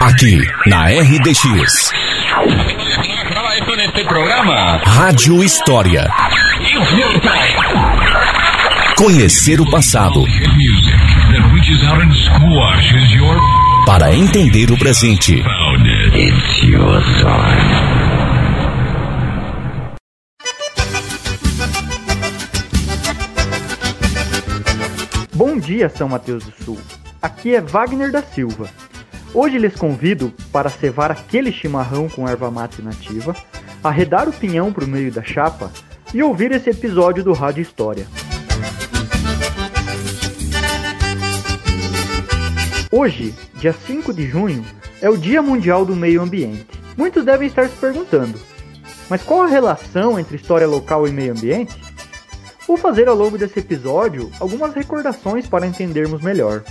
Aqui, na RDX. Rádio História. Conhecer o passado. Para entender o presente. Bom dia, São Mateus do Sul. Aqui é Wagner da Silva. Hoje lhes convido para cevar aquele chimarrão com erva mate nativa, arredar o pinhão para o meio da chapa e ouvir esse episódio do Rádio História. Hoje, dia 5 de junho, é o Dia Mundial do Meio Ambiente. Muitos devem estar se perguntando, mas qual a relação entre história local e meio ambiente? Vou fazer ao longo desse episódio algumas recordações para entendermos melhor.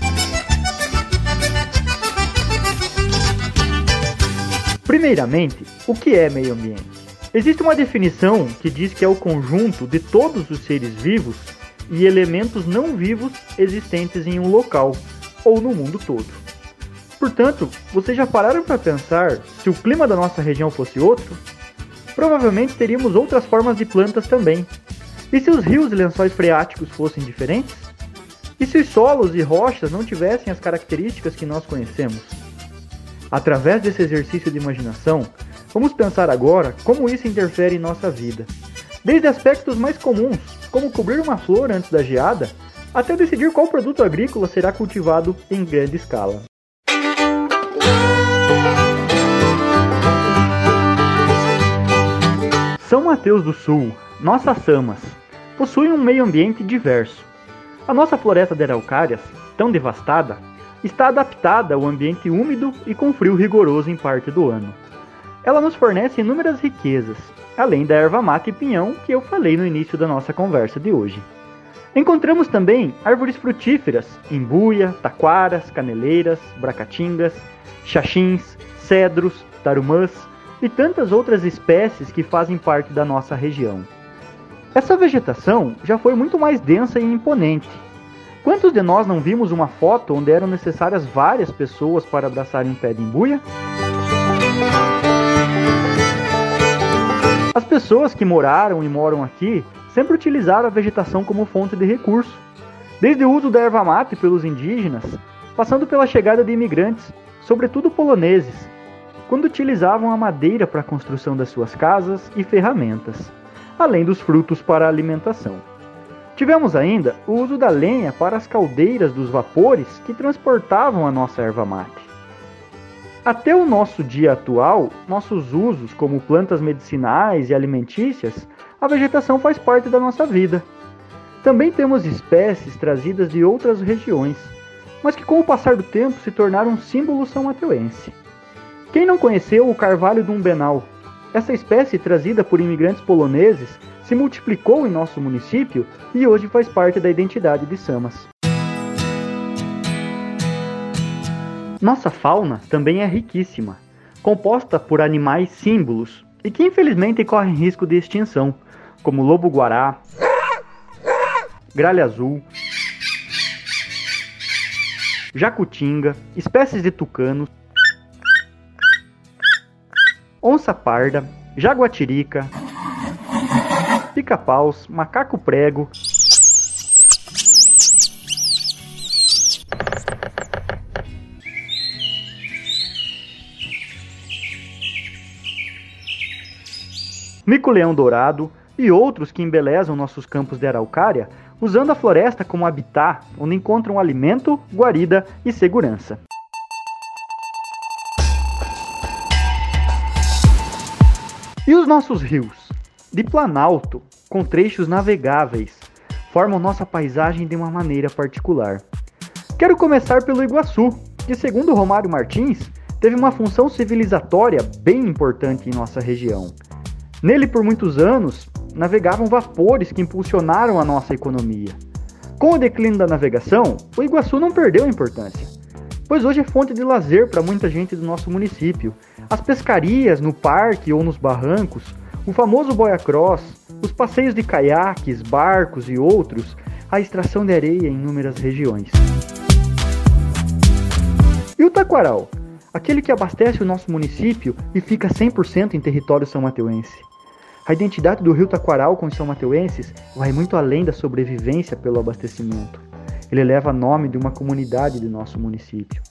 Primeiramente, o que é meio ambiente? Existe uma definição que diz que é o conjunto de todos os seres vivos e elementos não vivos existentes em um local ou no mundo todo. Portanto, vocês já pararam para pensar se o clima da nossa região fosse outro? Provavelmente teríamos outras formas de plantas também. E se os rios e lençóis freáticos fossem diferentes? E se os solos e rochas não tivessem as características que nós conhecemos? Através desse exercício de imaginação, vamos pensar agora como isso interfere em nossa vida. Desde aspectos mais comuns, como cobrir uma flor antes da geada, até decidir qual produto agrícola será cultivado em grande escala. São Mateus do Sul, nossas Samas, possui um meio ambiente diverso. A nossa floresta de araucárias, tão devastada, está adaptada ao ambiente úmido e com frio rigoroso em parte do ano. Ela nos fornece inúmeras riquezas, além da erva mate e pinhão que eu falei no início da nossa conversa de hoje. Encontramos também árvores frutíferas, imbuia, taquaras, caneleiras, bracatingas, xaxins, cedros, tarumãs e tantas outras espécies que fazem parte da nossa região. Essa vegetação já foi muito mais densa e imponente, Quantos de nós não vimos uma foto onde eram necessárias várias pessoas para abraçarem um pé de embuia? As pessoas que moraram e moram aqui sempre utilizaram a vegetação como fonte de recurso, desde o uso da erva mate pelos indígenas, passando pela chegada de imigrantes, sobretudo poloneses, quando utilizavam a madeira para a construção das suas casas e ferramentas, além dos frutos para a alimentação. Tivemos ainda o uso da lenha para as caldeiras dos vapores que transportavam a nossa erva mate. Até o nosso dia atual, nossos usos como plantas medicinais e alimentícias, a vegetação faz parte da nossa vida. Também temos espécies trazidas de outras regiões, mas que com o passar do tempo se tornaram um símbolo são mateuense. Quem não conheceu o carvalho do umbenal? Essa espécie trazida por imigrantes poloneses se multiplicou em nosso município e hoje faz parte da identidade de Samas. Nossa fauna também é riquíssima, composta por animais símbolos e que infelizmente correm risco de extinção, como lobo-guará, gralha azul, jacutinga, espécies de tucanos, onça parda, jaguatirica, pica-paus, macaco prego. Mico-leão dourado e outros que embelezam nossos campos de araucária, usando a floresta como habitat, onde encontram alimento, guarida e segurança. E os nossos rios? De planalto, com trechos navegáveis, formam nossa paisagem de uma maneira particular. Quero começar pelo Iguaçu, que, segundo Romário Martins, teve uma função civilizatória bem importante em nossa região. Nele, por muitos anos, navegavam vapores que impulsionaram a nossa economia. Com o declínio da navegação, o Iguaçu não perdeu importância, pois hoje é fonte de lazer para muita gente do nosso município. As pescarias no parque ou nos barrancos o famoso boia cross, os passeios de caiaques, barcos e outros, a extração de areia em inúmeras regiões. E o taquaral? Aquele que abastece o nosso município e fica 100% em território são mateuense. A identidade do rio Taquaral com os são mateuenses vai muito além da sobrevivência pelo abastecimento. Ele leva nome de uma comunidade de nosso município.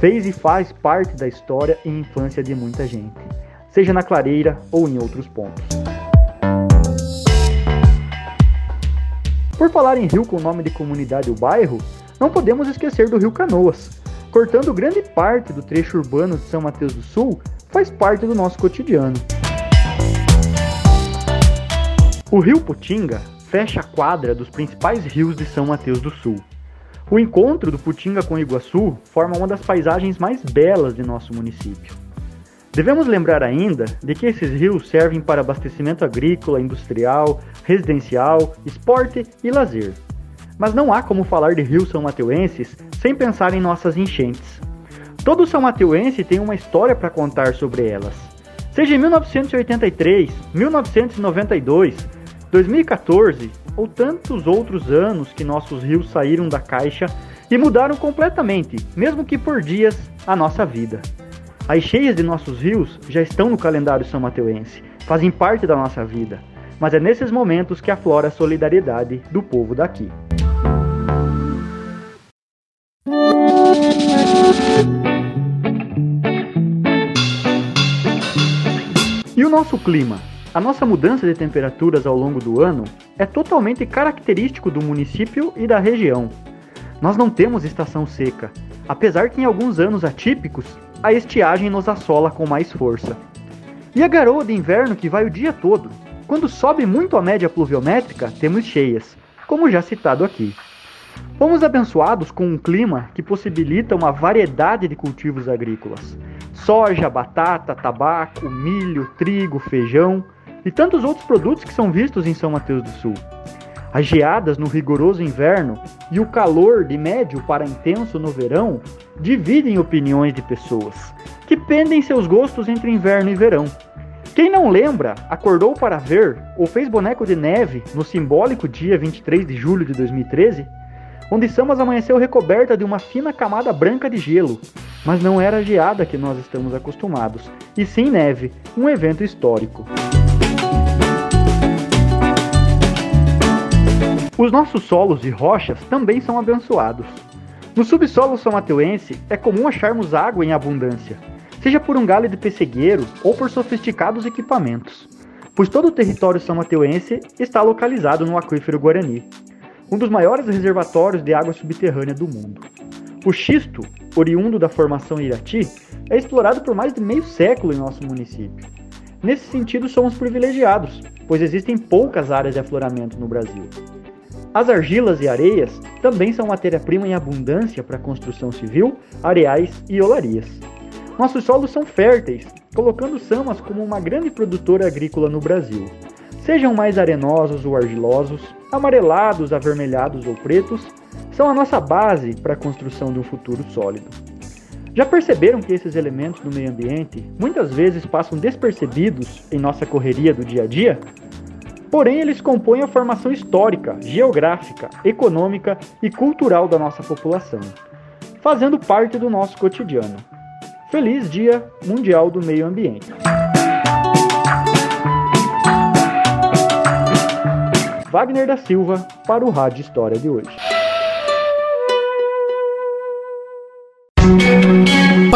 Fez e faz parte da história e infância de muita gente, seja na Clareira ou em outros pontos. Por falar em rio com o nome de comunidade ou bairro, não podemos esquecer do rio Canoas. Cortando grande parte do trecho urbano de São Mateus do Sul, faz parte do nosso cotidiano. O rio Putinga fecha a quadra dos principais rios de São Mateus do Sul. O encontro do Putinga com Iguaçu forma uma das paisagens mais belas de nosso município. Devemos lembrar ainda de que esses rios servem para abastecimento agrícola, industrial, residencial, esporte e lazer. Mas não há como falar de rios são mateuenses sem pensar em nossas enchentes. Todo São Mateuense tem uma história para contar sobre elas. Seja em 1983, 1992, 2014 ou tantos outros anos que nossos rios saíram da caixa e mudaram completamente, mesmo que por dias, a nossa vida. As cheias de nossos rios já estão no calendário são mateuense, fazem parte da nossa vida, mas é nesses momentos que aflora a solidariedade do povo daqui. E o nosso clima? A nossa mudança de temperaturas ao longo do ano é totalmente característico do município e da região. Nós não temos estação seca, apesar que em alguns anos atípicos a estiagem nos assola com mais força. E a garoa de inverno que vai o dia todo. Quando sobe muito a média pluviométrica, temos cheias, como já citado aqui. Fomos abençoados com um clima que possibilita uma variedade de cultivos agrícolas: soja, batata, tabaco, milho, trigo, feijão e tantos outros produtos que são vistos em São Mateus do Sul. As geadas no rigoroso inverno e o calor de médio para intenso no verão dividem opiniões de pessoas, que pendem seus gostos entre inverno e verão. Quem não lembra, acordou para ver ou fez boneco de neve no simbólico dia 23 de julho de 2013, onde Samas amanheceu recoberta de uma fina camada branca de gelo, mas não era a geada que nós estamos acostumados, e sim neve, um evento histórico. Os nossos solos e rochas também são abençoados. No subsolo são mateuense é comum acharmos água em abundância, seja por um galho de pessegueiro ou por sofisticados equipamentos, pois todo o território são mateuense está localizado no aquífero Guarani, um dos maiores reservatórios de água subterrânea do mundo. O xisto, oriundo da formação Irati, é explorado por mais de meio século em nosso município. Nesse sentido, somos privilegiados, pois existem poucas áreas de afloramento no Brasil. As argilas e areias também são matéria-prima em abundância para construção civil, areais e olarias. Nossos solos são férteis, colocando Samas como uma grande produtora agrícola no Brasil. Sejam mais arenosos ou argilosos, amarelados, avermelhados ou pretos, são a nossa base para a construção de um futuro sólido. Já perceberam que esses elementos do meio ambiente muitas vezes passam despercebidos em nossa correria do dia a dia? Porém, eles compõem a formação histórica, geográfica, econômica e cultural da nossa população, fazendo parte do nosso cotidiano. Feliz Dia Mundial do Meio Ambiente! Wagner da Silva para o Rádio História de hoje.